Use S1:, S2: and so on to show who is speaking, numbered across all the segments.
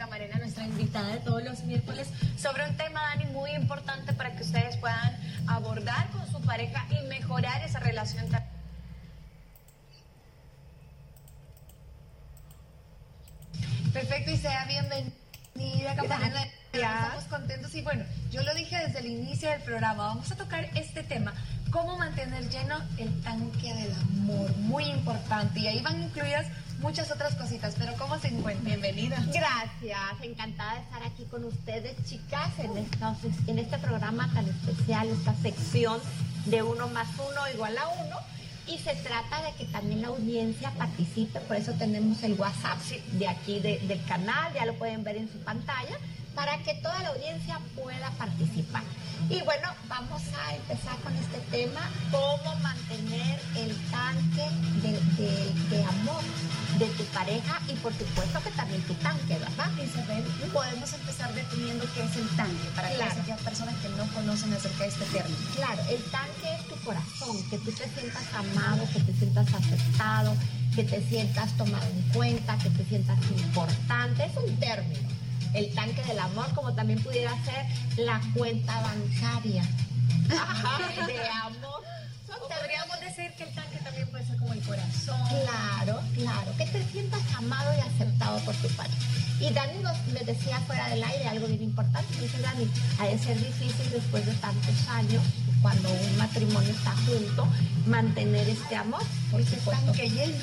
S1: Camarena, nuestra invitada de todos los miércoles, sobre un tema, Dani, muy importante para que ustedes puedan abordar con su pareja y mejorar esa relación.
S2: Perfecto, y sea bienvenida, Camarena. Estamos contentos y bueno, yo lo dije desde el inicio del programa, vamos a tocar este tema, cómo mantener lleno el tanque del amor, muy importante, y ahí van incluidas muchas otras cositas, pero ¿cómo se encuentra? Bienvenida.
S3: Gracias, encantada de estar aquí con ustedes, chicas, en, esta, este programa tan especial, esta sección de uno más uno igual a uno. Y se trata de que también la audiencia participe, por eso tenemos el WhatsApp de aquí del canal, ya lo pueden ver en su pantalla para que toda la audiencia pueda participar. Y bueno, vamos a empezar con este tema, cómo mantener el tanque de, amor de tu pareja y por supuesto que también tu tanque, ¿verdad?
S2: Isabel, podemos empezar definiendo qué es el tanque para claro. aquellas personas que no conocen acerca de este término.
S3: Claro, el tanque es tu corazón, que tú te sientas amado, que te sientas aceptado, que te sientas tomado en cuenta, que te sientas importante, es un término el tanque del amor, como también pudiera ser la cuenta bancaria
S1: de amor. podríamos decir que el tanque también puede ser como el corazón.
S3: Claro, claro, que te sientas amado y aceptado por tu pareja. Y Dani nos, me decía fuera del aire algo bien importante. Me dice, Dani, ha de ser difícil después de tantos años, cuando un matrimonio está junto, mantener este amor.
S2: Por ese tanque lleno.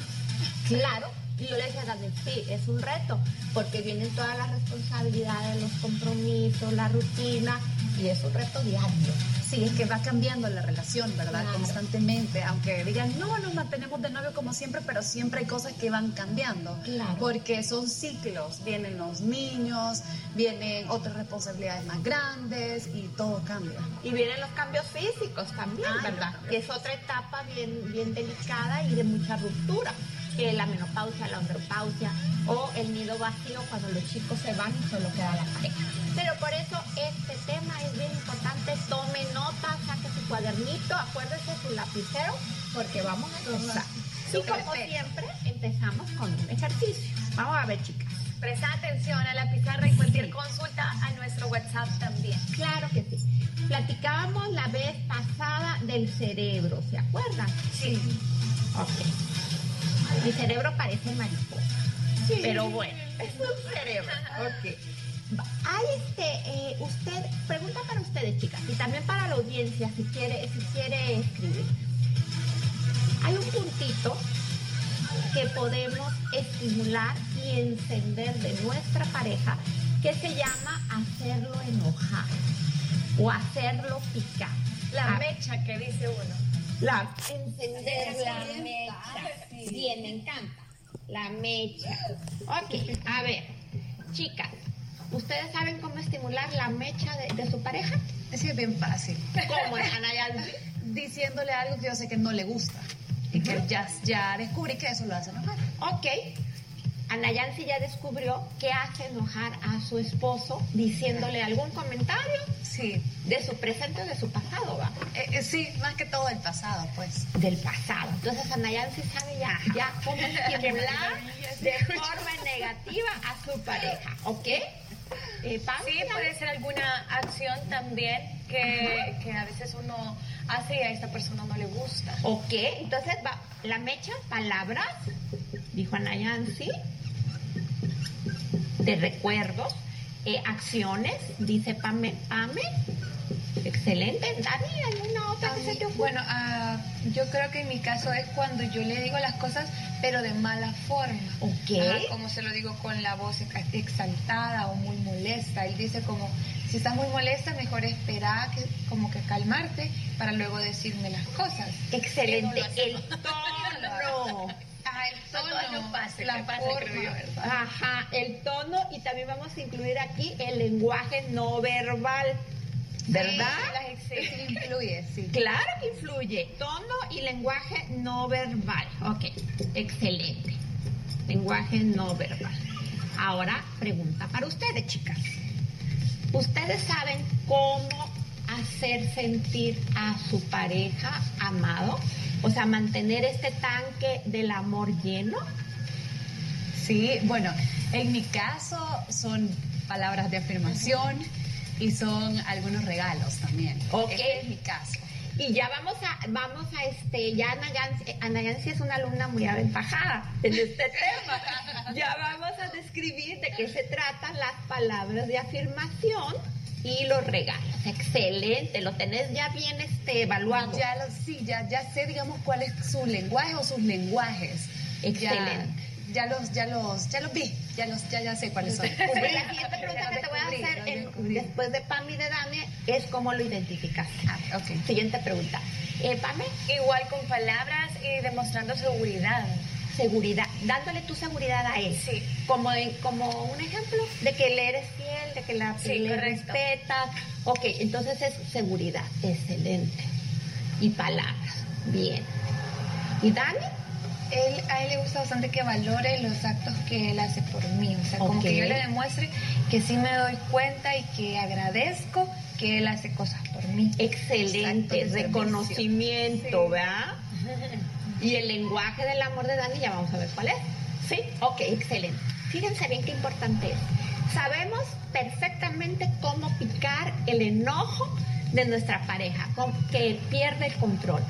S3: Claro, y yo le decía a sí, es un reto, porque vienen todas las responsabilidades, los compromisos, la rutina, y es un reto diario.
S2: Sí, es que va cambiando la relación, ¿verdad? Constantemente, aunque digan, no, nos mantenemos de novio como siempre, pero siempre hay cosas que van cambiando.
S3: Claro.
S2: Porque son ciclos, vienen los niños, vienen otras responsabilidades más grandes y todo cambia.
S3: Y vienen los cambios físicos también, ¿verdad? Que es otra etapa bien, bien delicada y de mucha ruptura que la menopausia, la andropausia o el nido vacío cuando los chicos se van y solo queda la pareja. Pero por eso este tema es bien importante. Tome nota, saque su cuadernito, acuérdese su lapicero porque vamos a empezar. Y como siempre, empezamos con un ejercicio. Vamos a ver, chicas.
S1: Presta atención a la pizarra y cualquier consulta a nuestro WhatsApp también.
S3: Claro que sí. Platicábamos la vez pasada del cerebro, ¿se acuerdan?
S1: Sí.
S3: Ok. Mi cerebro parece mariposa. Pero bueno, es un cerebro. Ok. Hay este, eh, usted, pregunta para ustedes, chicas, y también para la audiencia, si quiere, si quiere escribir. Hay un puntito que podemos estimular y encender de nuestra pareja que se llama hacerlo enojar o hacerlo picar.
S1: La ah. mecha que dice uno.
S3: La encender la mecha. Bien, me encanta. La mecha. Ok, a ver, chicas, ¿ustedes saben cómo estimular la mecha de, su pareja?
S2: Es bien fácil.
S3: ¿Cómo, Anaya?
S2: Diciéndole algo que yo sé que no le gusta. Y que ya, ya descubrí que eso lo hace enojar.
S3: Ok. Ana Yancy ya descubrió que hace enojar a su esposo diciéndole algún comentario
S2: sí.
S3: de su presente o de su pasado, ¿va?
S2: Eh, eh, sí, más que todo del pasado, pues.
S3: Del pasado. Entonces Ana Yancy sabe ya, ya cómo estimular de forma negativa a su pareja, ¿ok?
S1: Eh, sí, puede ser alguna acción también que, que, a veces uno hace y a esta persona no le gusta.
S3: Ok, entonces va, la mecha, palabras, dijo Ana Yancy de recuerdos, eh, acciones, dice Pame, Pame. Excelente. Dani, ¿alguna otra que se te
S2: Bueno, uh, yo creo que en mi caso es cuando yo le digo las cosas, pero de mala forma.
S3: Ok.
S2: como se lo digo con la voz exaltada o muy molesta. Él dice como, si estás muy molesta, mejor esperar que, como que calmarte para luego decirme las cosas.
S3: Excelente. El tono
S1: tono,
S3: la forma, Ajá, el tono y también vamos a incluir aquí el lenguaje no verbal. ¿Verdad?
S2: Sí, influye, sí.
S3: Claro que influye. Tono y lenguaje no verbal. Ok, excelente. Lenguaje no verbal. Ahora, pregunta para ustedes, chicas. ¿Ustedes saben cómo hacer sentir a su pareja amado? O sea, mantener este tanque del amor lleno.
S4: Sí, bueno, en mi caso son palabras de afirmación y son algunos regalos también.
S3: Ok.
S4: Este es mi caso.
S3: Y ya vamos a, vamos a este, ya Ana Gansi, Ana Gansi es una alumna muy aventajada en este tema. Ya vamos a describir de qué se tratan las palabras de afirmación y los regalos. Excelente, lo tenés ya bien este, evaluado.
S4: Ya lo, sí, ya, ya sé, digamos, cuál es su lenguaje o sus lenguajes.
S3: Excelente.
S4: Ya, ya los, ya los, ya los vi, ya los, ya, ya sé cuáles son.
S3: La siguiente pregunta que te voy a hacer en- después de Pam y de Dani es cómo lo identificaste.
S4: Ah.
S3: Siguiente pregunta. Eh, Pame,
S1: Igual con palabras y demostrando seguridad.
S3: Seguridad, dándole tu seguridad a él.
S1: Sí.
S3: Como, en- como un ejemplo de que le eres fiel, de que la,
S1: Sí,
S3: le
S1: correcto.
S3: respetas. Ok, entonces es seguridad. Excelente. Y palabras. Bien. ¿Y Dani?
S2: Él, a él le gusta bastante que valore los actos que él hace por mí. O sea, como
S3: Ok.
S2: que yo le demuestre que sí me doy cuenta y que agradezco que él hace cosas por mí.
S3: Excelente. Reconocimiento,
S2: Sí.
S3: ¿verdad? Y el lenguaje del amor de Dani, ya vamos a ver cuál es. ¿Sí? Ok, excelente. Fíjense bien qué importante es. Sabemos perfectamente cómo picar el enojo de nuestra pareja, que pierde el control.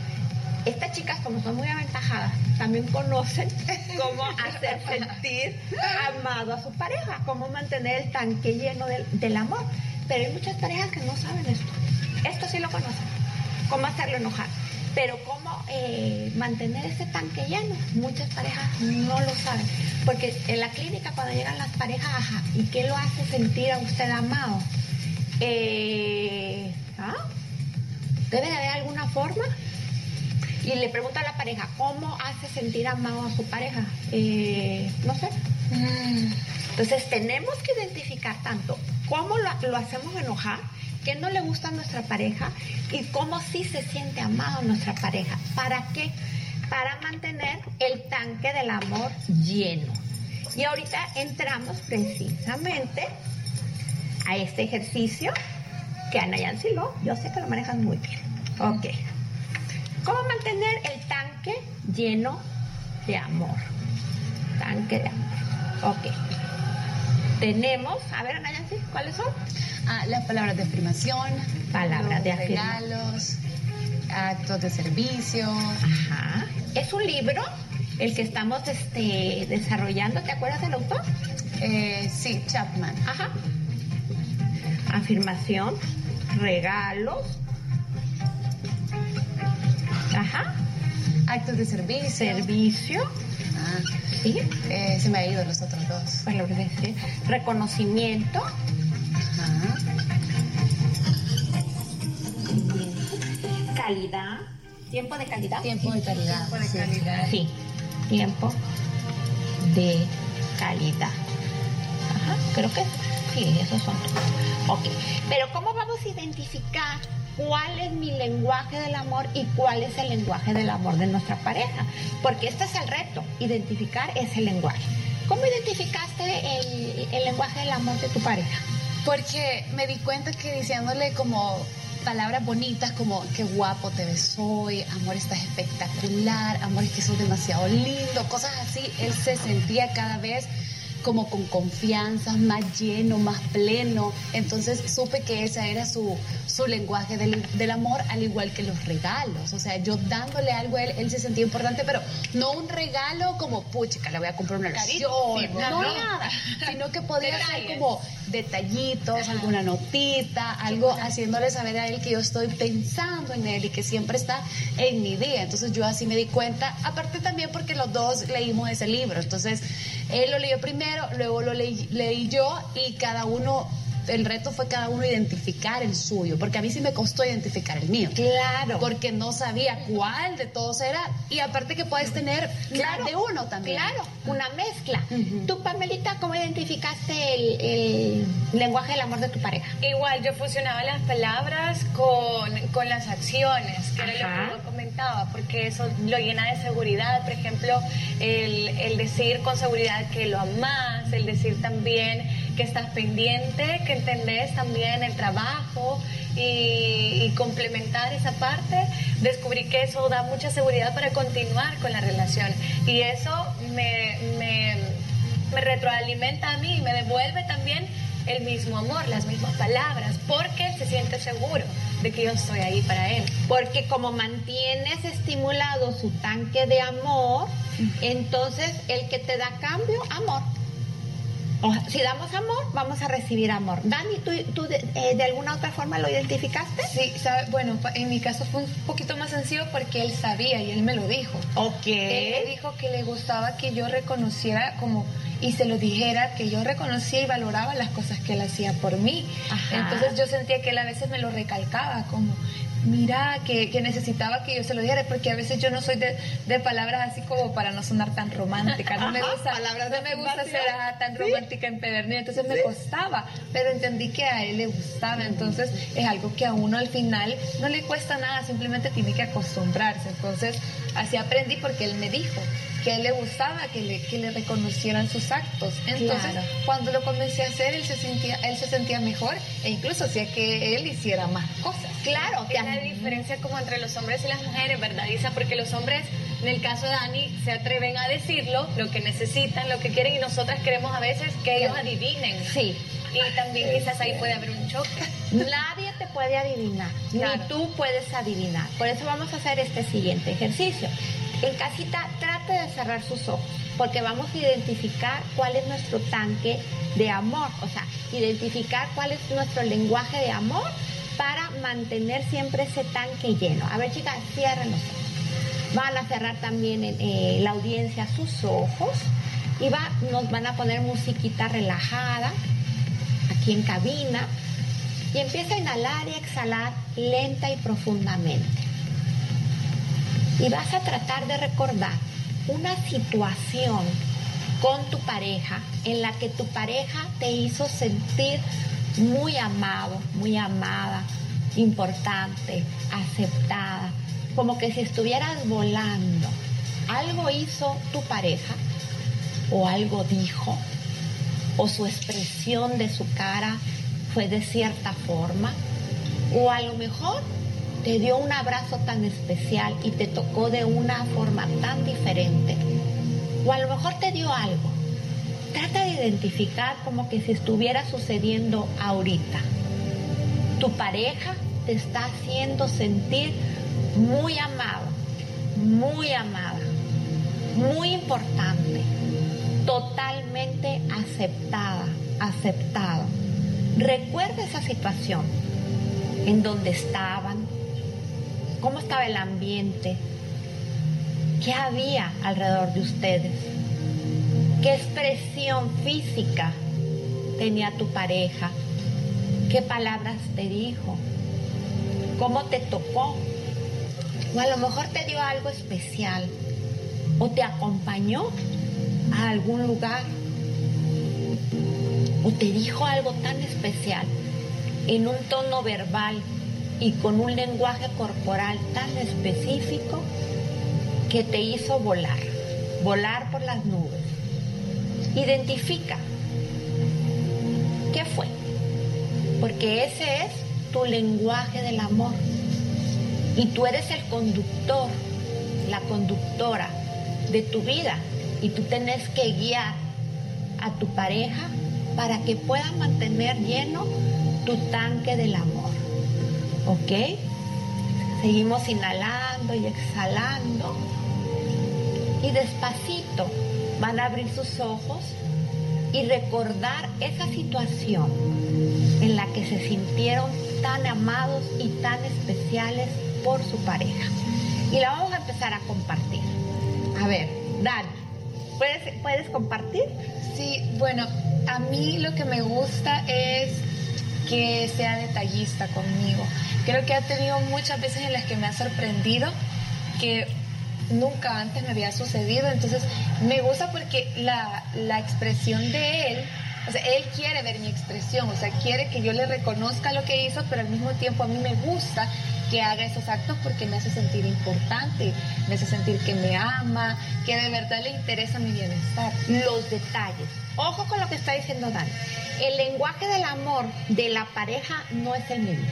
S3: Estas chicas, como son muy aventajadas, también conocen cómo hacer sentir amado a su pareja, cómo mantener el tanque lleno del, del amor. Pero hay muchas parejas que no saben esto. Esto sí lo conocen, cómo hacerlo enojar. Pero cómo eh, mantener ese tanque lleno, muchas parejas no lo saben. Porque en la clínica cuando llegan las parejas, ajá, ¿y qué lo hace sentir a usted amado? Eh, ¿ah? Debe de haber alguna forma y le pregunta a la pareja, ¿cómo hace sentir amado a su pareja? Eh, no sé. Entonces tenemos que identificar tanto cómo lo, lo hacemos enojar, qué no le gusta a nuestra pareja y cómo sí se siente amado nuestra pareja. ¿Para qué? Para mantener el tanque del amor lleno. Y ahorita entramos precisamente a este ejercicio que Ana Yancy lo, yo sé que lo manejan muy bien. Ok. ¿Cómo mantener el tanque lleno de amor? Tanque de amor. Ok. Tenemos, a ver, Ana Yancy, ¿cuáles son?
S4: Ah, las palabras de afirmación,
S3: Palabras de afirmación.
S4: regalos, actos de servicio.
S3: Ajá. Es un libro el que estamos este, desarrollando. ¿Te acuerdas del autor?
S4: Eh, sí, Chapman.
S3: Ajá. Afirmación, regalos. Ajá.
S4: Actos de servicio.
S3: Servicio.
S4: Ah,
S3: Sí.
S4: eh, se me ha ido los otros dos.
S3: Palabras de- Reconocimiento.
S4: Ajá.
S3: Calidad. Tiempo de calidad.
S4: Tiempo de calidad.
S1: Tiempo de
S4: sí.
S1: calidad.
S3: Sí. Tiempo de calidad. Ajá. Creo que sí, esos son. Ok. Pero ¿cómo vamos a identificar cuál es mi lenguaje del amor y cuál es el lenguaje del amor de nuestra pareja? Porque este es el reto, identificar ese lenguaje. ¿Cómo identificaste el, el lenguaje del amor de tu pareja?
S4: Porque me di cuenta que diciéndole como palabras bonitas como qué guapo te ves hoy, amor estás espectacular, amor es que sos demasiado lindo, cosas así, él se sentía cada vez como con confianza, más lleno, más pleno. Entonces supe que ese era su, su lenguaje del, del amor, al igual que los regalos. O sea, yo dándole algo a él, él se sentía importante, pero no un regalo como, puchica, le voy a comprar una
S1: sí,
S4: no,
S1: no.
S4: nada, sino que podía ser como detallitos, alguna notita, algo haciéndole saber a él que yo estoy pensando en él y que siempre está en mi día. Entonces yo así me di cuenta, aparte también porque los dos leímos ese libro. Entonces él lo leyó primero, luego lo leí, leí yo y cada uno, el reto fue cada uno identificar el suyo, porque a mí sí me costó identificar el mío.
S3: Claro.
S4: Porque no sabía cuál de todos era y aparte que puedes tener
S3: Claro.
S4: más de uno también.
S3: Claro, una mezcla.
S4: Ujú.
S3: Tú, Pamelita, ¿cómo identificaste el, el lenguaje del amor de tu pareja?
S1: Igual yo fusionaba las palabras con, con las acciones, que era
S3: Ajá.
S1: lo que comentaba, porque eso lo llena de seguridad. Por ejemplo, el, decir con seguridad que lo amas, el decir también que estás pendiente, que entendés también el trabajo y, complementar esa parte. Descubrí que eso da mucha seguridad para continuar con la relación y eso me, me me retroalimenta a mí me devuelve también el mismo amor, las mismas palabras, porque se siente seguro de que yo estoy ahí para él.
S3: Porque como mantienes estimulado su tanque de amor, entonces el que te da cambio, amor. O sea, si damos amor, vamos a recibir amor. Dani, ¿tú, tú de, eh, de alguna otra forma lo identificaste?
S2: Sí, sabe, bueno, en mi caso fue un poquito más sencillo porque él sabía y él me lo dijo.
S3: Ok.
S2: Él me dijo que le gustaba que yo reconociera como y se lo dijera que yo reconocía y valoraba las cosas que él hacía por mí.
S3: Ajá.
S2: Entonces yo sentía que él a veces me lo recalcaba como mira que, que necesitaba que yo se lo dijera porque a veces yo no soy de, de palabras así como para no sonar tan romántica no me gusta
S3: palabras
S2: no me gusta ser tan romántica empedernida entonces me costaba pero entendí que a él le gustaba entonces es algo que a uno al final no le cuesta nada simplemente tiene que acostumbrarse entonces así aprendí porque él me dijo que a él le gustaba que le, que le reconocieran sus actos entonces
S3: Claro.
S2: cuando lo comencé a hacer él se sentía él se sentía mejor e incluso hacía que él hiciera más cosas
S3: Claro,
S1: Es la diferencia como entre los hombres y las mujeres, ¿verdad, Isa? Porque los hombres, en el caso de Dani, se atreven a decirlo, lo que necesitan, lo que quieren, y nosotras queremos a veces que ellos adivinen.
S3: Sí.
S1: Y también quizás ahí puede haber un choque.
S3: Nadie te puede adivinar,
S1: Claro.
S3: ni tú puedes adivinar. Por eso vamos a hacer este siguiente ejercicio. En casita, trate de cerrar sus ojos, porque vamos a identificar cuál es nuestro tanque de amor, o sea, identificar cuál es nuestro lenguaje de amor para mantener siempre ese tanque lleno. A ver, chicas, cierren los ojos. Van a cerrar también eh, la audiencia sus ojos y va, nos van a poner musiquita relajada en cabina y empieza a inhalar y exhalar lenta y profundamente. Y vas a tratar de recordar una situación con tu pareja en la que tu pareja te hizo sentir muy amado, muy amada, importante, aceptada, como que si estuvieras volando. Algo hizo tu pareja o algo dijo o su expresión de su cara fue de cierta forma, o a lo mejor te dio un abrazo tan especial y te tocó de una forma tan diferente, o a lo mejor te dio algo. Trata de identificar como que si estuviera sucediendo ahorita. Tu pareja te está haciendo sentir muy amado, muy amada, muy importante totalmente aceptada, aceptado. Recuerda esa situación, en donde estaban, cómo estaba el ambiente, qué había alrededor de ustedes, qué expresión física tenía tu pareja, qué palabras te dijo, cómo te tocó, o a lo mejor te dio algo especial, o te acompañó a algún lugar o te dijo algo tan especial en un tono verbal y con un lenguaje corporal tan específico que te hizo volar, volar por las nubes. Identifica qué fue, porque ese es tu lenguaje del amor y tú eres el conductor, la conductora de tu vida y tú tenés que guiar a tu pareja para que pueda mantener lleno tu tanque del amor. ¿Ok? Seguimos inhalando y exhalando. Y despacito van a abrir sus ojos y recordar esa situación en la que se sintieron tan amados y tan especiales por su pareja. Y la vamos a empezar a compartir. A ver, Dani, ¿puedes, ¿puedes compartir?
S2: Sí, bueno, a mí lo que me gusta es que sea detallista conmigo. Creo que ha tenido muchas veces en las que me ha sorprendido que nunca antes me había sucedido. Entonces, me gusta porque la, la expresión de él, o sea, él quiere ver mi expresión, o sea, quiere que yo le reconozca lo que hizo, pero al mismo tiempo a mí me gusta que haga esos actos porque me hace sentir importante, me hace sentir que me ama, que de verdad le interesa mi bienestar.
S3: Los detalles. Ojo con lo que está diciendo Dani. El lenguaje del amor de la pareja no es el mismo.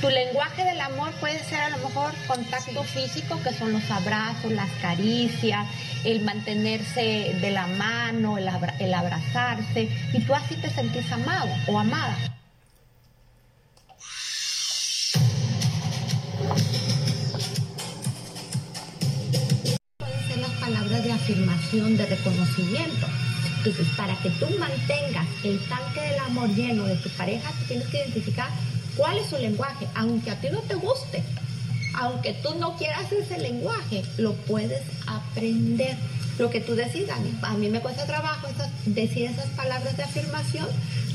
S3: Tu lenguaje del amor puede ser a lo mejor contacto físico, que son los abrazos, las caricias, el mantenerse de la mano, el, el abrazarse, y tú así te sentís amado o amada. Afirmación, de reconocimiento. Entonces, para que tú mantengas el tanque del amor lleno de tu pareja, tú tienes que identificar cuál es su lenguaje, aunque a ti no te guste, aunque tú no quieras ese lenguaje, lo puedes aprender. Lo que tú decidas, a mí me cuesta trabajo decir esas palabras de afirmación,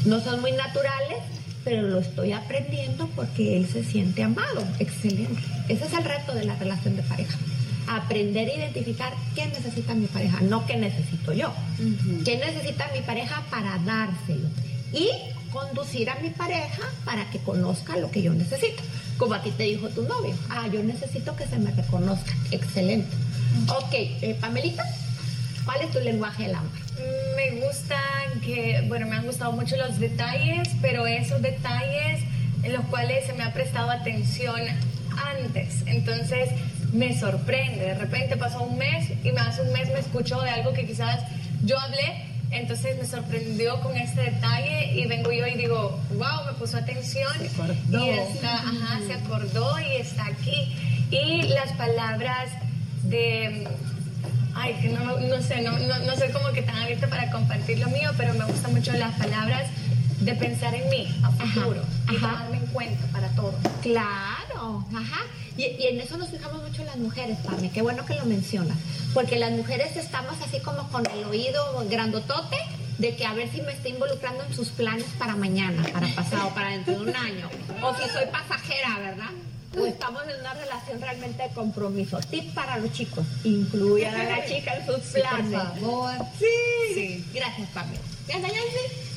S3: no son muy naturales, pero lo estoy aprendiendo porque él se siente amado. Excelente. Ese es el reto de la relación de pareja aprender a identificar qué necesita mi pareja, no qué necesito yo. ¿Qué necesita mi pareja para dárselo? Y conducir a mi pareja para que conozca lo que yo necesito. Como a ti te dijo tu novio, ah, yo necesito que se me reconozca. Excelente. Ok, eh, Pamelita, ¿cuál es tu lenguaje del amor?
S1: Me gusta que, bueno, me han gustado mucho los detalles, pero esos detalles en los cuales se me ha prestado atención antes. Entonces, me sorprende. De repente pasó un mes y hace un mes me escuchó de algo que quizás yo hablé, entonces me sorprendió con este detalle y vengo yo y digo, wow, me puso atención y está, ajá, se acordó y está aquí. Y las palabras de, ay, que no, no sé, no, no, no soy como que tan abierta para compartir lo mío, pero me gustan mucho las palabras de pensar en mí a futuro y tomarme en cuenta para todo.
S3: Claro, ajá. Y, en eso nos fijamos mucho las mujeres, Pame, qué bueno que lo mencionas, porque las mujeres estamos así como con el oído grandotote de que a ver si me está involucrando en sus planes para mañana, para pasado, para dentro de un año, o si soy pasajera, ¿verdad? Estamos en una relación realmente de compromiso. Tip para los chicos, incluyan a la chica en sus planes.
S4: por favor.
S3: Sí. sí. Gracias, Pame.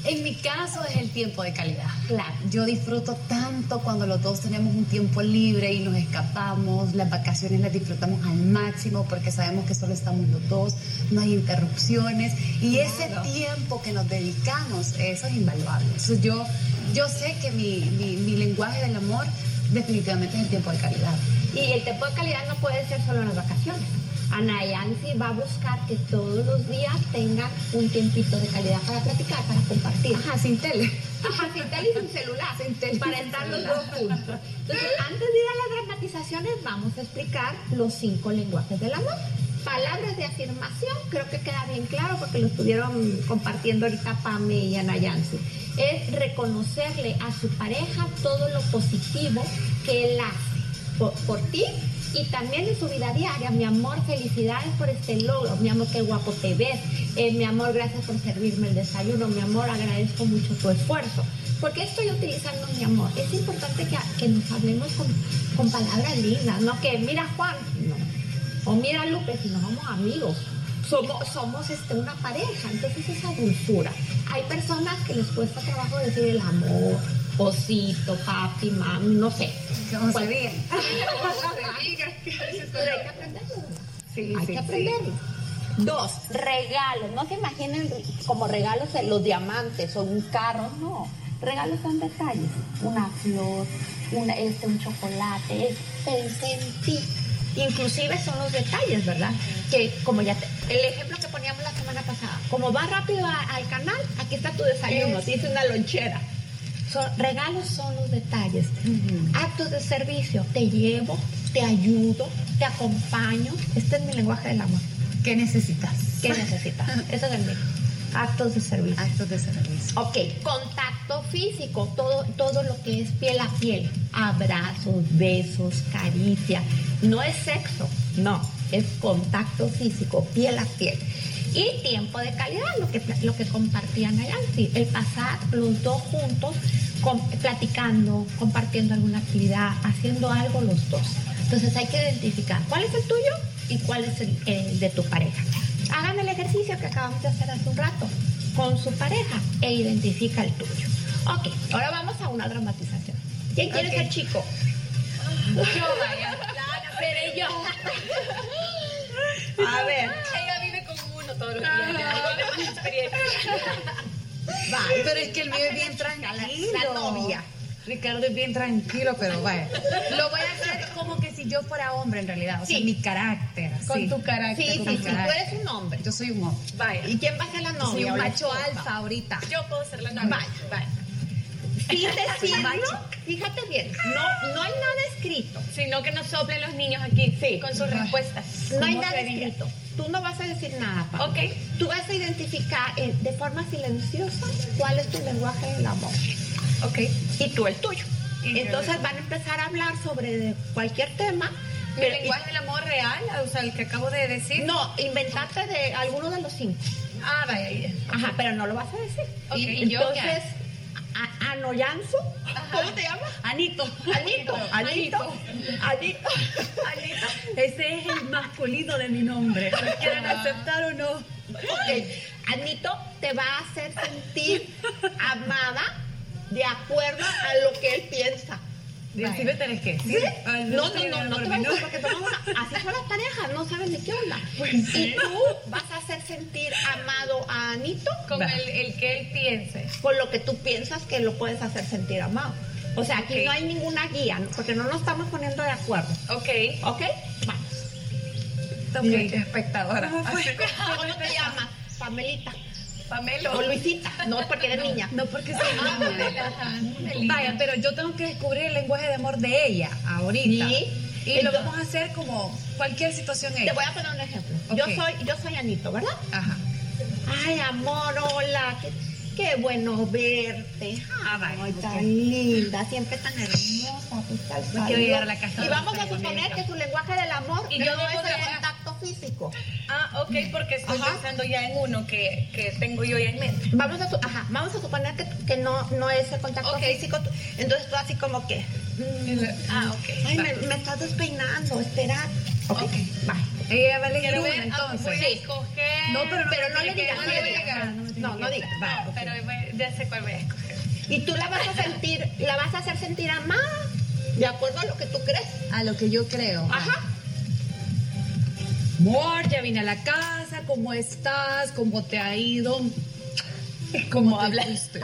S4: En mi caso es el tiempo de calidad. Claro, yo disfruto tanto cuando los dos tenemos un tiempo libre y nos escapamos, las vacaciones las disfrutamos al máximo porque sabemos que solo estamos los dos, no hay interrupciones y ese tiempo que nos dedicamos, eso es invaluable. yo, yo sé que mi, mi lenguaje del amor definitivamente es el tiempo de calidad.
S3: Y el tiempo de calidad no puede ser solo en las vacaciones Ana Yancy va a buscar que todos los días tengan un tiempito de calidad para platicar, para compartir.
S4: Ajá, sin tele.
S3: Ajá, sin tele y sin celular. Sin tele para estar los dos juntos. Entonces, antes de ir a las dramatizaciones, vamos a explicar los cinco lenguajes del amor. Palabras de afirmación, creo que queda bien claro porque lo estuvieron compartiendo ahorita Pame y Ana Yancy. Es reconocerle a su pareja todo lo positivo que él hace por ti y también en su vida diaria, mi amor, felicidades por este logro, mi amor, qué guapo te ves, eh, mi amor, gracias por servirme el desayuno, mi amor, agradezco mucho tu esfuerzo. ¿Por qué estoy utilizando mi amor? Es importante que, que nos hablemos con, con, palabras lindas, no que mira Juan, no, o mira Lupe, si no somos amigos. Somos, somos este, una pareja, entonces esa dulzura. Hay personas que les cuesta trabajo decir el amor, osito, papi, mami, no sé.
S4: ¿Cómo se
S3: bien. Pero hay que aprenderlo. Sí, hay que aprenderlo. Dos, regalos. No se imaginen como regalos los diamantes o un carro, no. Regalos son detalles. Una flor, una, este, un chocolate, es pensé en ti. Inclusive son los detalles, ¿verdad? Que como ya el ejemplo que poníamos la semana pasada, como va rápido al canal, aquí está tu desayuno, tienes una lonchera regalos son los detalles. Actos de servicio. Te llevo, te ayudo, te acompaño. Este es mi lenguaje del amor.
S4: ¿Qué necesitas?
S3: ¿Qué necesitas? Eso es el mío. Actos de servicio.
S4: Actos de servicio.
S3: Ok, físico, todo, todo lo que es piel a piel. Abrazos, besos, caricia. No es sexo, no, es contacto físico, piel a piel y tiempo de calidad, lo que, lo que compartían allá, el pasar los dos juntos, platicando, compartiendo alguna actividad, haciendo algo los dos. Entonces hay que identificar cuál es el tuyo y cuál es el, de tu pareja. Hagan el ejercicio que acabamos de hacer hace un rato con su pareja e identifica el tuyo. Ok, ahora vamos a una dramatización. ¿Quién quiere ser chico?
S1: Yo, María.
S3: Seré yo. A ver
S1: todos los días.
S4: Va, pero es que el mío es bien tranquilo.
S3: La, novia.
S4: Ricardo es bien tranquilo, pero vaya. Lo voy a hacer como que si yo fuera hombre en realidad. O sea,
S3: Sí.
S4: mi carácter.
S1: Con tu carácter.
S3: Sí, sí,
S4: con
S3: sí,
S4: mi
S3: tú
S4: carácter.
S3: eres un hombre.
S4: Yo soy un hombre.
S1: Vaya.
S3: ¿Y quién va a ser la novia?
S4: Soy un macho alfa ahorita.
S1: Yo puedo ser la novia.
S3: Vaya.
S1: Vaya.
S3: Sin decirlo, fíjate bien, no, no hay nada escrito.
S1: Sino que nos soplen los niños aquí
S3: Sí.
S1: con sus respuestas.
S3: No hay
S1: ¿Cómo
S3: nada
S1: sería?
S3: escrito. Tú no vas a decir nada, Pablo.
S1: Ok.
S3: Tú vas a identificar eh, de forma silenciosa cuál es tu lenguaje del amor.
S1: Ok.
S3: Y tú el tuyo.
S1: Y
S3: Entonces van a empezar a hablar sobre cualquier tema.
S1: ¿Mi
S3: pero-
S1: lenguaje del amor real? O sea, el que acabo de decir.
S3: No, inventarte de alguno de los cinco.
S1: Ah, vaya. ya.
S3: Ajá, pero no lo vas a decir.
S1: Ok,
S3: Y-
S1: ¿y yo
S3: ¿cómo te llamas?
S4: Anito.
S3: Anito, Anito, Anito.
S1: Anita.
S4: Ese es el masculino de mi nombre. ¿Lo quieren aceptar o no?
S3: Ok, Anito te va a hacer sentir amada de acuerdo a lo que él piensa.
S4: Y así me tenés que
S3: ¿Sí?
S4: decir.
S3: No, no, no, no te a- porque una- así son las parejas, no saben ni qué onda. Y tú vas a hacer sentir amado a Anito
S1: Con el, el que él piense.
S3: con lo que tú piensas que lo puedes hacer sentir amado. O sea, aquí no hay ninguna guía, porque no nos estamos poniendo de acuerdo.
S1: Ok.
S3: ¿Ok? Vamos.
S4: Ok, espectadora.
S3: ¿Cómo te llamas? Pamelita.
S1: Pamelo.
S3: O Luisita. No, porque eres niña.
S4: No porque soy
S1: Ah,
S4: niña. Vaya, pero yo tengo que descubrir el lenguaje de amor de ella ahorita.
S3: Sí.
S4: Y lo vamos a hacer como cualquier situación
S3: Te
S4: ella.
S3: voy a poner un ejemplo. Yo soy, yo soy Anito, ¿verdad?
S4: Ajá.
S3: Ay, amor, hola. Qué, qué bueno verte.
S4: Ah, vaya,
S3: Ay, tan linda, siempre tan hermosa. pues,
S4: quiero llegar a la casa
S3: Y vamos a suponer que su lenguaje del amor
S1: Y
S3: no
S1: yo
S3: es físico.
S1: Ah, ok, porque estoy
S3: Ajá.
S1: pensando ya en uno que, que tengo yo ya en mente.
S3: Vamos a, su- ajá, vamos a suponer que, que no, no es el contacto físico. Entonces tú así como que,
S1: Ah, ok.
S3: ay, me, me estás despeinando, espera. Ok,
S1: Ok.
S3: bye.
S4: Ella va a elegir
S1: ah,
S4: entonces.
S1: voy a escoger.
S4: No, pero no,
S3: Pero no le digas,
S1: no
S3: no
S1: le
S3: digas.
S1: digas.
S3: No, no digas.
S4: Va,
S1: No,
S4: ok.
S1: pero ya sé cuál voy a escoger.
S3: Y tú la vas a sentir, la vas a hacer sentir amada, de acuerdo a lo que tú crees.
S4: A lo que yo creo.
S3: Ajá.
S4: Amor, ya vine a la casa, ¿cómo estás? ¿Cómo te ha ido? ¿Cómo
S1: habla?
S4: hablaste?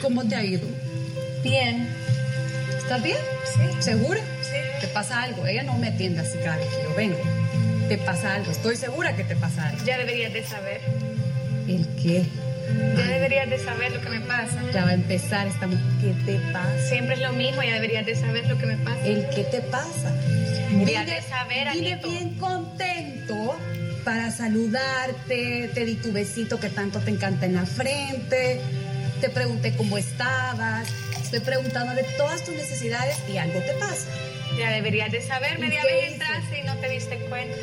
S4: ¿Cómo te ha ido?
S1: Bien.
S4: ¿Estás bien?
S1: Sí.
S4: ¿Segura?
S1: Sí.
S4: ¿Te pasa algo? Ella no me atiende así cada vez que yo vengo. ¿Te pasa algo? Estoy segura que te pasa algo.
S1: Ya deberías de saber.
S4: ¿El qué?
S1: Ya deberías de saber lo que me pasa.
S4: Ya va a empezar esta mujer. ¿Qué te pasa?
S1: Siempre es lo mismo, ya deberías de saber lo que me pasa.
S4: ¿El qué te pasa?
S1: Deberías de saber,
S4: vine bien contento para saludarte, te di tu besito que tanto te encanta en la frente, te pregunté cómo estabas, estoy preguntándole todas tus necesidades y algo te pasa.
S1: Ya deberías de saber,
S4: ¿Y
S1: media vez entraste y no te diste cuenta.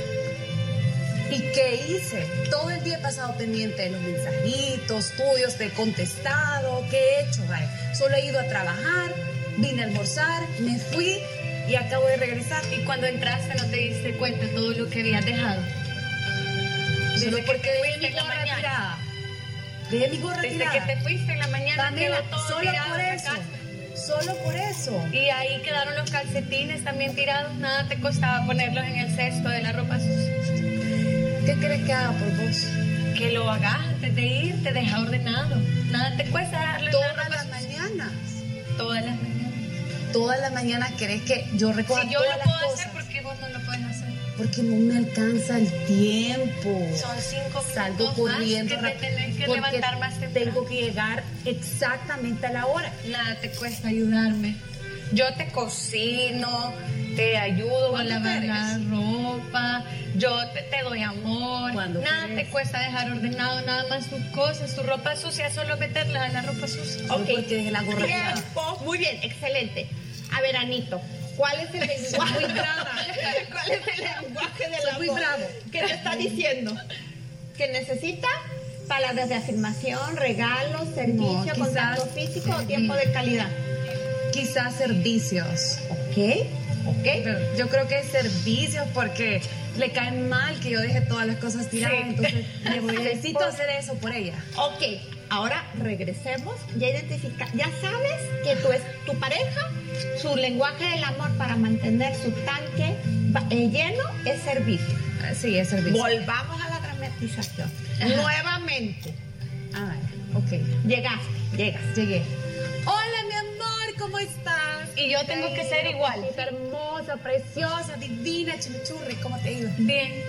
S4: ¿Y qué hice? Todo el día he pasado pendiente de los mensajitos tuyos, te he contestado, ¿qué he hecho? Vaya, Solo he ido a trabajar, vine a almorzar, me fui y acabo de regresar.
S1: Y cuando entraste no te diste cuenta de todo lo que habías dejado.
S4: Solo porque dejé mi gorra
S1: mañana.
S4: tirada. Dejé mi gorra
S1: Desde
S4: tirada.
S1: que te fuiste en la mañana
S4: Pamela,
S1: todo
S4: solo
S1: tirado
S4: por eso. Solo por eso.
S1: Y ahí quedaron los calcetines también tirados. Nada te costaba ponerlos en el cesto de la ropa sucia.
S4: ¿Qué crees que haga por vos?
S1: Que lo hagas antes de ir, te deja ordenado. Nada te cuesta darle
S4: Todas
S1: ropa
S4: las mañanas.
S1: Todas las mañanas.
S4: Todas las mañanas querés que yo recoja
S1: Si yo
S4: todas
S1: lo
S4: las
S1: puedo
S4: cosas.
S1: hacer, ¿por qué vos no lo puedes hacer?
S4: Porque no me alcanza el tiempo.
S1: Son cinco minutos
S4: Salgo
S1: más
S4: corriendo
S1: que te que
S4: porque
S1: levantar más temprano.
S4: Tengo que llegar exactamente a la hora.
S1: Nada te cuesta ayudarme. Yo te cocino, te ayudo a
S4: ¿Cuándo
S1: lavar la ropa, yo te, te doy amor.
S4: ¿Cuándo
S1: Nada
S4: quieres?
S1: te cuesta dejar ordenado nada más tus cosas, tu ropa sucia, solo meterla en la ropa sucia.
S3: Ok.
S4: la gorra.
S3: Tiempo. Muy bien, excelente. A ver, Anito, ¿cuál es el lenguaje?
S4: muy brava.
S3: ¿Cuál es el lenguaje del
S4: Soy
S3: amor?
S4: muy bravo.
S3: ¿Qué te está diciendo? ¿Que necesita palabras de afirmación, regalos, servicio, contacto físico o tiempo de calidad?
S4: Quizás servicios.
S3: Ok, ok.
S4: Pero yo creo que es servicios porque le caen mal que yo deje todas las cosas tiradas.
S1: Sí.
S4: Entonces necesito hacer eso por ella.
S3: Ok, ahora regresemos. Ya identifica, ya sabes que tu, es, tu pareja, su lenguaje del amor para mantener su tanque eh, lleno es servicio.
S4: Ah, Sí, es servicio.
S3: Volvamos a la dramatización. Nuevamente,
S4: Ah, vale. Ok.
S3: llegaste, llegas.
S4: Llegué. Hola, mi amor, ¿cómo
S5: ¿cómo estás?
S1: Y yo tengo que ser igual.
S5: hermosa, preciosa, divina, chimichurri, ¿cómo te ha ido?
S1: Bien.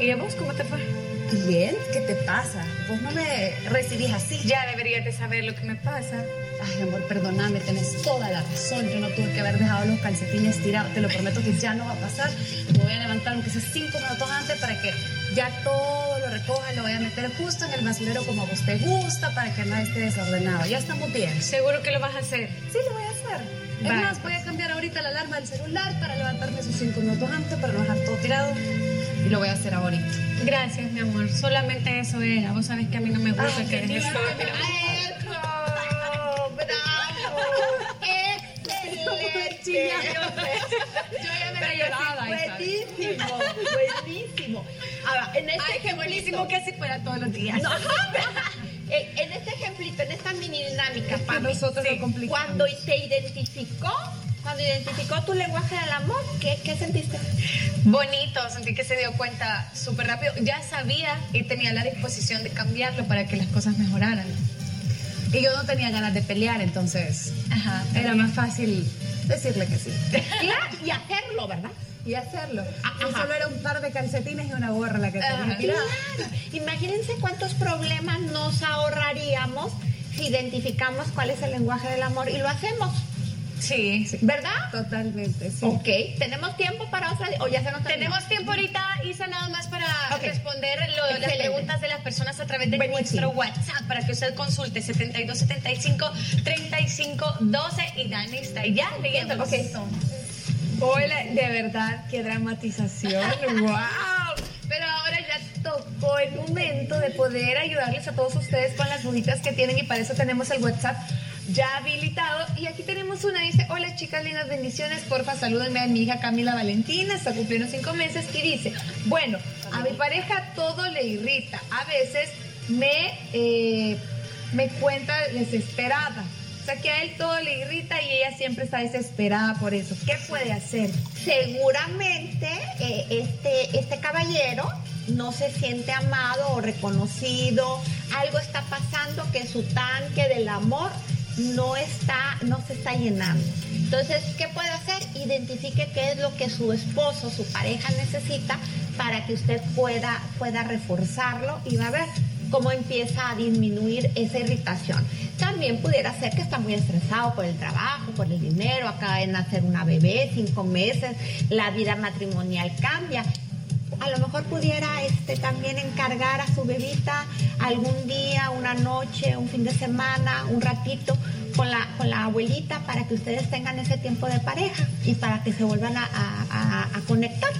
S1: ¿Y a vos cómo te fue?
S5: Bien, ¿qué te pasa? Vos no me recibís así.
S1: Ya deberías de saber lo que me pasa.
S4: Ay, amor, perdóname, tenés toda la razón. Yo no tuve que haber dejado los calcetines tirados. Te lo prometo que ya no va a pasar. Me voy a levantar aunque sea cinco minutos antes para que ya todo lo recoja. Lo voy a meter justo en el basurero como a vos te gusta para que nada esté desordenado. Ya estamos bien.
S1: ¿Seguro que lo vas a hacer?
S4: Sí, lo voy a hacer. Es
S1: Vale,
S4: más, voy a cambiar ahorita la alarma del celular para levantarme esos cinco minutos antes para no dejar todo tirado. Y lo voy a hacer ahorita.
S1: Gracias, mi amor. Solamente eso era. Vos sabés que a mí no me gusta
S4: Ay,
S1: que dejes...
S3: ¡Eso! ¡Bravo! ¡Excelente!
S4: Yo ya me ¿sabes?
S3: Buenísimo, buenísimo. Ahora, en este
S4: Ay, qué buenísimo que así fuera todos los días.
S3: No, en, en este ejemplito, en esta mini dinámica,
S4: que
S3: Pami,
S4: nosotros lo complicamos.
S3: cuando te identificó, cuando identificó tu lenguaje del amor, ¿qué, qué sentiste?
S1: Bonito, sentí que se dio cuenta súper rápido. Ya sabía y tenía la disposición de cambiarlo para que las cosas mejoraran.
S4: Y yo no tenía ganas de pelear, entonces
S1: Ajá.
S4: era más fácil decirle que sí.
S3: Claro, y hacerlo, ¿verdad?
S4: Y hacerlo.
S3: Ajá.
S4: Solo era un par de calcetines y una gorra la que tenía.
S3: Claro. Imagínense cuántos problemas nos ahorraríamos si identificamos cuál es el lenguaje del amor y lo hacemos,
S1: Sí.
S3: ¿verdad?
S4: Totalmente, sí.
S3: Ok, ¿tenemos tiempo para otra? ¿O ya se nos?
S1: Tenemos tiempo ahorita, Isa, nada más para responder lo- las preguntas de las personas a través de
S3: Buenísimo.
S1: nuestro WhatsApp para que usted consulte 7275-3512 y Dani está ya leyendo.
S3: Ok.
S2: Hola, de verdad, qué dramatización. ¡Wow! Pero ahora ya tocó el momento de poder ayudarles a todos ustedes con las hojitas que tienen y para eso tenemos el WhatsApp ya habilitado. Y aquí tenemos una, dice, hola chicas lindas, bendiciones, porfa, salúdenme a mi hija Camila Valentina, está cumpliendo cinco meses y dice, bueno, a mi pareja todo le irrita, a veces me, eh, me cuenta desesperada. O sea, que a él todo le irrita y ella siempre está desesperada por eso. ¿Qué puede hacer?
S3: seguramente eh, este, este caballero no se siente amado o reconocido, algo está pasando que su tanque del amor no está, no se está llenando. Entonces, ¿qué puede hacer? Identifique qué es lo que su esposo, su pareja necesita para que usted pueda, pueda reforzarlo y va a ver cómo empieza a disminuir esa irritación. También pudiera ser que está muy estresado por el trabajo, por el dinero, acaba de nacer una bebé, cinco meses, la vida matrimonial cambia. A lo mejor pudiera este, también encargar a su bebita algún día, una noche, un fin de semana, un ratito con la, con la abuelita para que ustedes tengan ese tiempo de pareja y para que se vuelvan a, a- a- a conectar.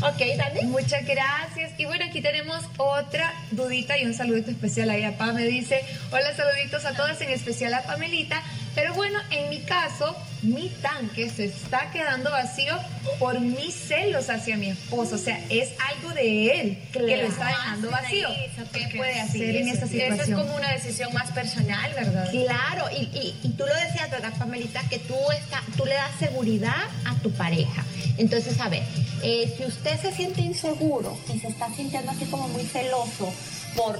S3: Ok, Dani.
S2: Muchas gracias. Y bueno, aquí tenemos otra dudita y un saludito especial ahí a Pam. Me dice, hola, saluditos a todas, en especial a Pamelita. Pero bueno, en mi caso, mi tanque se está quedando vacío por mis celos hacia mi esposo. O sea, es algo de él que lo está dejando vacío. ¿Qué puede hacer en esta
S1: Eso es
S2: situación?
S1: como una decisión más personal, ¿verdad?
S3: Claro, y, y- y tú lo decías, ¿verdad, Pamelita? Que tú, está, tú le das seguridad a tu pareja. Entonces, a ver, eh, si usted se siente inseguro y se está sintiendo así como muy celoso por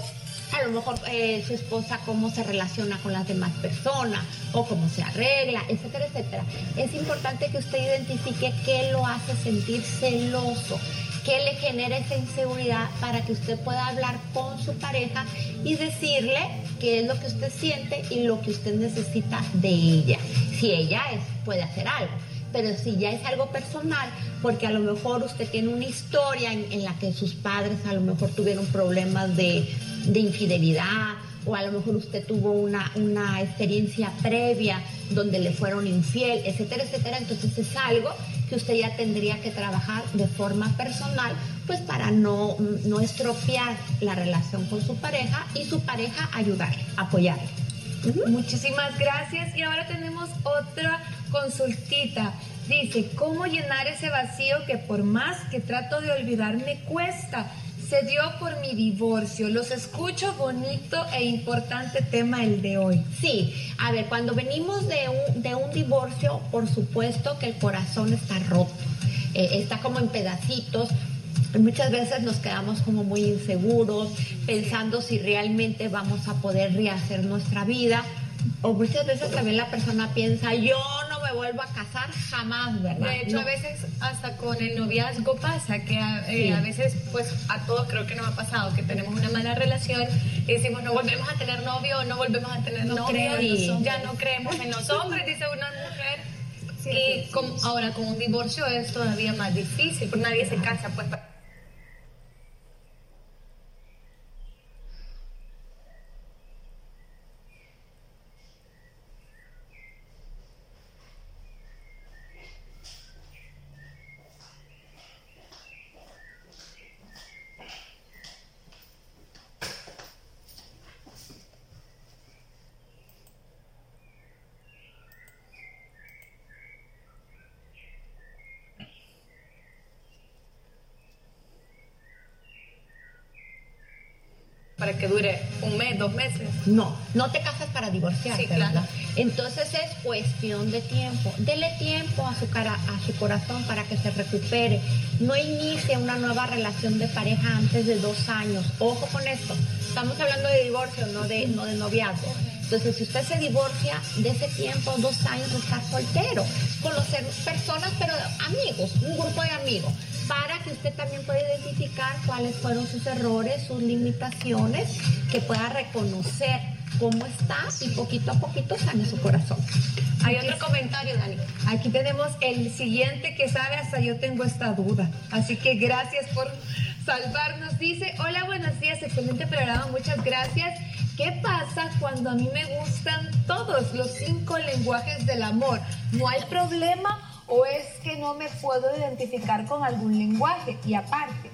S3: a lo mejor eh, su esposa cómo se relaciona con las demás personas o cómo se arregla, etcétera, etcétera. Es importante que usted identifique qué lo hace sentir celoso, qué le genera esa inseguridad para que usted pueda hablar con su pareja y decirle qué es lo que usted siente y lo que usted necesita de ella. Si ella es, puede hacer algo. Pero si ya es algo personal, porque a lo mejor usted tiene una historia en, en la que sus padres a lo mejor tuvieron problemas de, de infidelidad, o a lo mejor usted tuvo una, una experiencia previa donde le fueron infiel, etcétera, etcétera. Entonces es algo que usted ya tendría que trabajar de forma personal, pues para no, no estropear la relación con su pareja y su pareja ayudarle, apoyarle.
S2: Muchísimas gracias. Y ahora tenemos otra consultita. Dice, ¿cómo llenar ese vacío que por más que trato de olvidar me cuesta? Se dio por mi divorcio. Los escucho bonito e importante tema el de hoy.
S3: Sí, a ver, cuando venimos de un, de un divorcio, por supuesto que el corazón está roto, eh, está como en pedacitos. Muchas veces nos quedamos como muy inseguros, pensando si realmente vamos a poder rehacer nuestra vida. O muchas veces también la persona piensa, yo no me vuelvo a casar jamás, ¿verdad?
S1: De hecho,
S3: No.
S1: a veces hasta con el noviazgo pasa que a, eh,
S3: Sí.
S1: a veces, pues a todos creo que nos ha pasado que tenemos una mala relación y decimos no volvemos a tener novio no volvemos a tener
S3: No
S1: novio.
S3: creo.
S1: Ya no creemos en los hombres, dice una mujer. y con- ahora con un divorcio es todavía más difícil, porque nadie se casa, pues. pa- para que dure un mes, dos meses.
S3: No, no te casas para divorciarte,
S1: Sí, claro.
S3: ¿verdad? Entonces es cuestión de tiempo. Dele tiempo a su, cara, a su corazón para que se recupere. No inicie una nueva relación de pareja antes de dos años. Ojo con esto. Estamos hablando de divorcio, no de, no de noviazgo. Entonces, si usted se divorcia, de ese tiempo, dos años, estar soltero. Conocer personas, pero amigos, un grupo de amigos, para que usted también pueda identificar cuáles fueron sus errores, sus limitaciones, que pueda reconocer cómo está y poquito a poquito sane su corazón.
S1: Hay otro comentario, Dani.
S6: Aquí tenemos el siguiente que sabe, hasta yo tengo esta duda. Así que gracias por salvarnos. Dice, hola, buenos días, excelente programa, muchas gracias. ¿Qué pasa cuando a mí me gustan todos los cinco lenguajes del amor? ¿No hay problema o es que no me puedo identificar con algún lenguaje? Y aparte,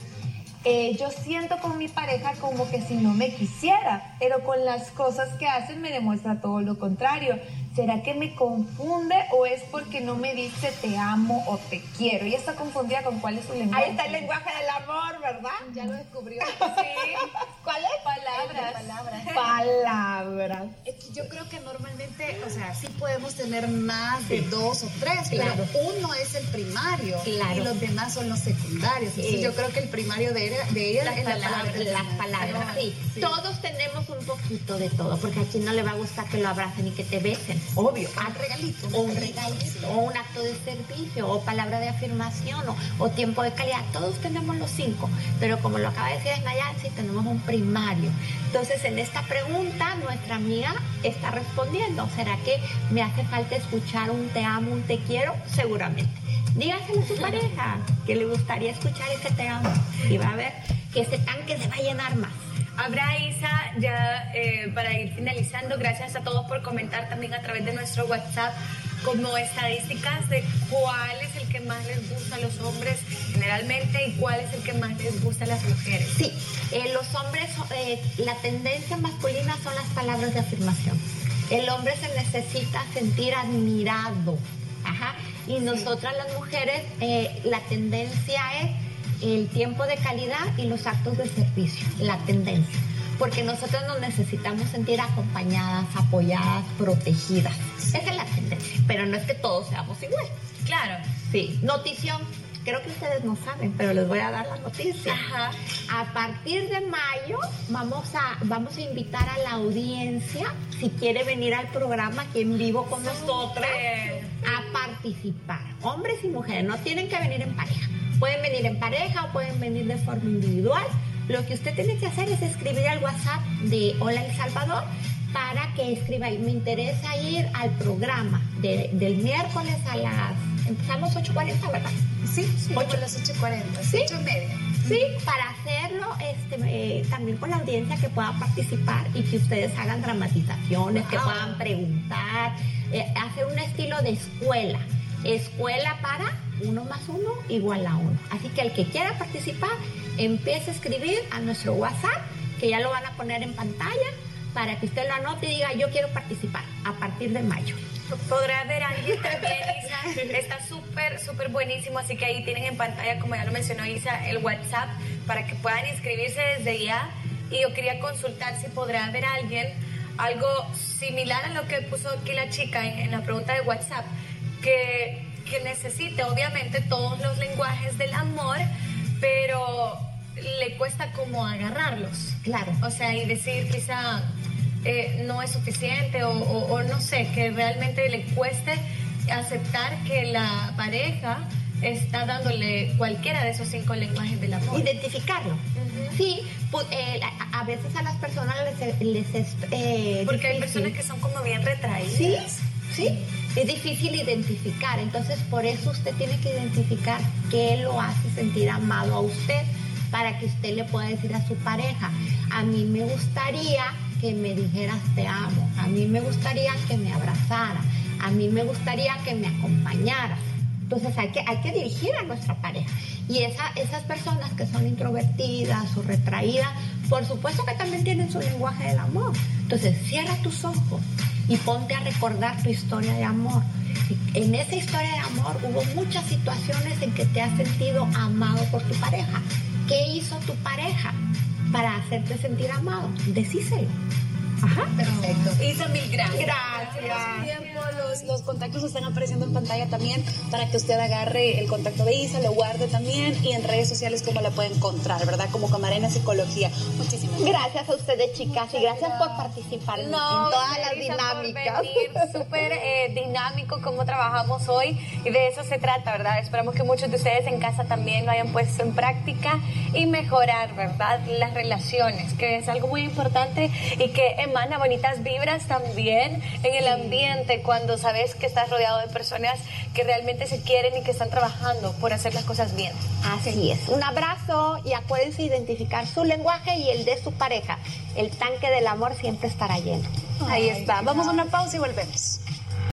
S6: eh, yo siento con mi pareja como que si no me quisiera, pero con las cosas que hacen me demuestra todo lo contrario. ¿Será que me confunde o es porque no me dice te amo o te quiero? Y está confundida con cuál es su lenguaje.
S3: Ahí está el lenguaje del amor, ¿verdad?
S6: Ya lo descubrió.
S1: Sí.
S3: ¿Cuál es?
S1: Palabras.
S3: Palabras.
S4: Es que yo creo que normalmente, o sea, sí podemos tener más de dos o tres,
S3: Claro.
S4: pero uno es el primario
S3: Claro.
S4: y los demás son los secundarios. Entonces yo creo que el primario de ella, de ella
S3: Las
S4: es la
S3: palabras,
S4: palabra.
S3: las palabras, sí.
S4: Sí.
S3: Todos tenemos un poquito de todo, porque a quien no le va a gustar que lo abracen y que te besen, obvio.
S4: Un regalito.
S3: O un regalito, o un acto de servicio, o palabra de afirmación, o, o tiempo de calidad. Todos tenemos los cinco, pero como lo acaba de decir Nayansi, tenemos un primario. Entonces, en esta pregunta, nuestra amiga está respondiendo. ¿Será que me hace falta escuchar un te amo, un te quiero? Seguramente. Dígaselo a su pareja, que le gustaría escuchar ese te amo. Y va a ver que ese tanque se va a llenar más.
S1: Habrá Isa, ya eh, para ir finalizando, gracias a todos por comentar también a través de nuestro WhatsApp como estadísticas de cuál es el que más les gusta a los hombres generalmente y cuál es el que más les gusta a las mujeres.
S3: Sí, eh, los hombres, eh, la tendencia masculina son las palabras de afirmación. El hombre se necesita sentir admirado. Ajá. Y nosotras las mujeres, eh, la tendencia es el tiempo de calidad y los actos de servicio. La tendencia. Porque nosotros nos necesitamos sentir acompañadas, apoyadas, protegidas. Esa es la tendencia. Pero no es que todos seamos iguales.
S1: Claro.
S3: Sí. Notición. Creo que ustedes no saben, pero les voy a dar la noticia.
S1: Ajá.
S3: A partir de mayo vamos a, vamos a invitar a la audiencia, si quiere venir al programa aquí en vivo con nosotras, a participar. Hombres y mujeres, no tienen que venir en pareja. Pueden venir en pareja o pueden venir de forma individual. Lo que usted tiene que hacer es escribir al WhatsApp de Hola El Salvador para que escriba me interesa ir al programa de- del miércoles a las... Empezamos 8.40, ¿verdad?
S4: Sí, sí,
S3: Ocho.
S4: por las 8.40,
S3: ¿Sí?
S4: 8 y media.
S3: Sí, para hacerlo este, eh, también con la audiencia que pueda participar y que ustedes hagan dramatizaciones, que puedan preguntar, eh, hacer un estilo de escuela. Escuela para uno más uno igual a uno. Así que el que quiera participar, empiece a escribir a nuestro WhatsApp, que ya lo van a poner en pantalla, para que usted lo anote y diga yo quiero participar a partir de mayo.
S1: Podrá ver a alguien también, Isa. Está súper, súper buenísimo. Así que ahí tienen en pantalla, como ya lo mencionó Isa, el WhatsApp para que puedan inscribirse desde ya. Y yo quería consultar si podrá haber alguien algo similar a lo que puso aquí la chica en, en la pregunta de WhatsApp, que, que necesite obviamente todos los lenguajes del amor, pero le cuesta como agarrarlos.
S3: Claro.
S1: O sea, y decir quizá eh, no es suficiente o, o- o no sé, que realmente le cueste aceptar que la pareja está dándole cualquiera de esos cinco lenguajes del amor.
S3: Identificarlo. Sí, pu- eh, a, a veces a las personas les, les es eh,
S1: Porque hay personas que son como bien retraídas.
S3: Sí, sí. Es difícil identificar, entonces por eso usted tiene que identificar qué lo hace sentir amado a usted para que usted le pueda decir a su pareja, a mí me gustaría que me dijeras te amo, a mí me gustaría que me abrazara, a mí me gustaría que me acompañaras. Entonces hay que, hay que dirigir a nuestra pareja. Y esa, esas personas que son introvertidas o retraídas, por supuesto que también tienen su lenguaje del amor. Entonces cierra tus ojos y ponte a recordar tu historia de amor. En esa historia de amor hubo muchas situaciones en que te has sentido amado por tu pareja. ¿Qué hizo tu pareja para hacerte sentir amado? Decíselo. Ajá.
S4: Perfecto.
S7: Isa, mil gracias.
S3: Gracias.
S7: tiempo, los, los contactos están apareciendo en pantalla también para que usted agarre el contacto de Isa, lo guarde también y en redes sociales cómo la puede encontrar, ¿verdad? Como Camarena Psicología. Muchísimas gracias.
S3: Gracias a ustedes, chicas, y gracias por participar en, en todas las dinámicas.
S1: Súper eh, dinámico cómo trabajamos hoy y de eso se trata, ¿verdad? Esperamos que muchos de ustedes en casa también lo hayan puesto en práctica y mejorar, ¿verdad? Las relaciones, que es algo muy importante y que emana bonitas vibras también en el ambiente cuando sabes que estás rodeado de personas que realmente se quieren y que están trabajando por hacer las cosas bien.
S3: Así es. Un abrazo y acuérdense identificar su lenguaje y el de su pareja. El tanque del amor siempre estará lleno.
S7: Ahí está. Vamos a una pausa y volvemos.